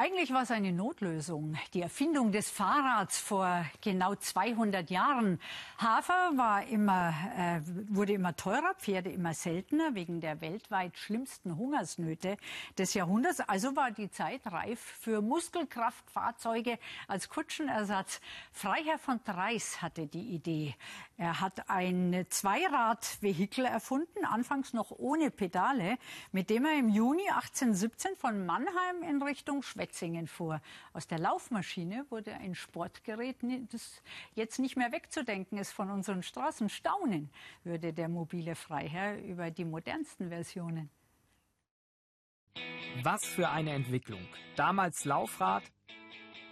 Eigentlich war es eine Notlösung, die Erfindung des Fahrrads vor genau 200 Jahren. Hafer war immer, äh, wurde immer teurer, Pferde immer seltener wegen der weltweit schlimmsten Hungersnöte des Jahrhunderts. Also war die Zeit reif für Muskelkraftfahrzeuge als Kutschenersatz. Freiherr von Dreis hatte die Idee. Er hat ein Zweiradvehikel erfunden, anfangs noch ohne Pedale, mit dem er im Juni 1817 von Mannheim in Richtung Schwetzingen fuhr. Aus der Laufmaschine wurde ein Sportgerät, das jetzt nicht mehr wegzudenken ist von unseren Straßen. Staunen würde der mobile Freiherr über die modernsten Versionen. Was für eine Entwicklung. Damals Laufrad,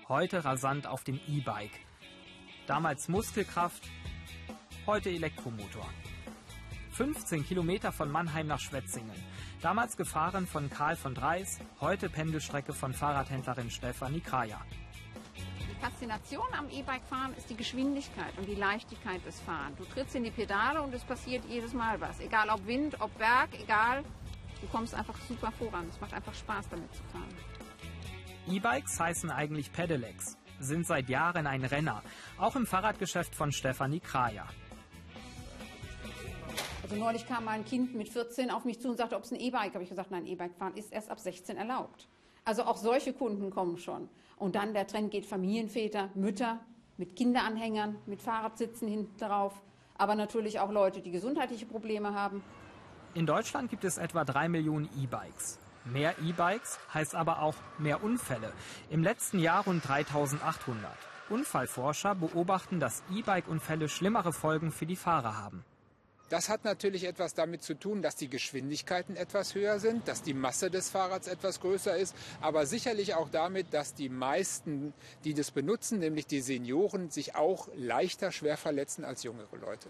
heute rasant auf dem E-Bike. Damals Muskelkraft, heute Elektromotor. 15 Kilometer von Mannheim nach Schwetzingen. Damals gefahren von Karl von Dreis, heute Pendelstrecke von Fahrradhändlerin Stefanie Kraja. Die Faszination am E-Bike-Fahren ist die Geschwindigkeit und die Leichtigkeit des Fahrens. Du trittst in die Pedale und es passiert jedes Mal was. Egal ob Wind, ob Berg, egal. Du kommst einfach super voran. Es macht einfach Spaß, damit zu fahren. E-Bikes heißen eigentlich Pedelecs, sind seit Jahren ein Renner, auch im Fahrradgeschäft von Stefanie Kraja. Also neulich kam mal ein Kind mit 14 auf mich zu und sagte, ob es ein E-Bike. Habe ich gesagt, nein, E-Bike fahren ist erst ab 16 erlaubt. Also auch solche Kunden kommen schon. Und dann der Trend geht Familienväter, Mütter mit Kinderanhängern, mit Fahrradsitzen hinten drauf. Aber natürlich auch Leute, die gesundheitliche Probleme haben. In Deutschland gibt es etwa drei Millionen E-Bikes. Mehr E-Bikes heißt aber auch mehr Unfälle. Im letzten Jahr rund 3800. Unfallforscher beobachten, dass E-Bike-Unfälle schlimmere Folgen für die Fahrer haben. Das hat natürlich etwas damit zu tun, dass die Geschwindigkeiten etwas höher sind, dass die Masse des Fahrrads etwas größer ist, aber sicherlich auch damit, dass die meisten, die das benutzen, nämlich die Senioren, sich auch leichter schwer verletzen als jüngere Leute.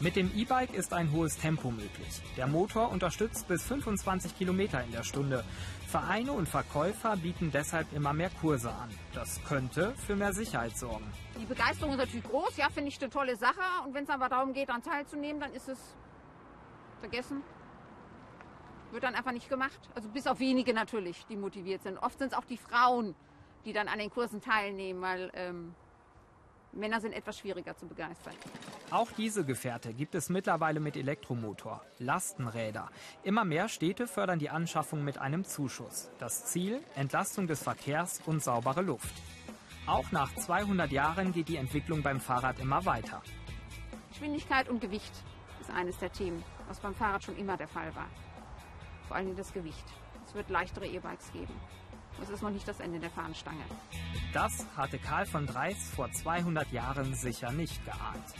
Mit dem E-Bike ist ein hohes Tempo möglich. Der Motor unterstützt bis 25 Kilometer in der Stunde. Vereine und Verkäufer bieten deshalb immer mehr Kurse an. Das könnte für mehr Sicherheit sorgen. Die Begeisterung ist natürlich groß, ja, finde ich eine tolle Sache. Und wenn es aber darum geht, daran teilzunehmen, dann ist es vergessen. Wird dann einfach nicht gemacht. Also bis auf wenige natürlich, die motiviert sind. Oft sind es auch die Frauen, die dann an den Kursen teilnehmen, weil ähm, Männer sind etwas schwieriger zu begeistern. Auch diese Gefährte gibt es mittlerweile mit Elektromotor, Lastenräder. Immer mehr Städte fördern die Anschaffung mit einem Zuschuss. Das Ziel, Entlastung des Verkehrs und saubere Luft. Auch nach 200 Jahren geht die Entwicklung beim Fahrrad immer weiter. Geschwindigkeit und Gewicht ist eines der Themen, was beim Fahrrad schon immer der Fall war. Vor allem das Gewicht. Es wird leichtere E-Bikes geben. Das ist noch nicht das Ende der Fahnenstange. Das hatte Karl von Dreis vor 200 Jahren sicher nicht geahnt.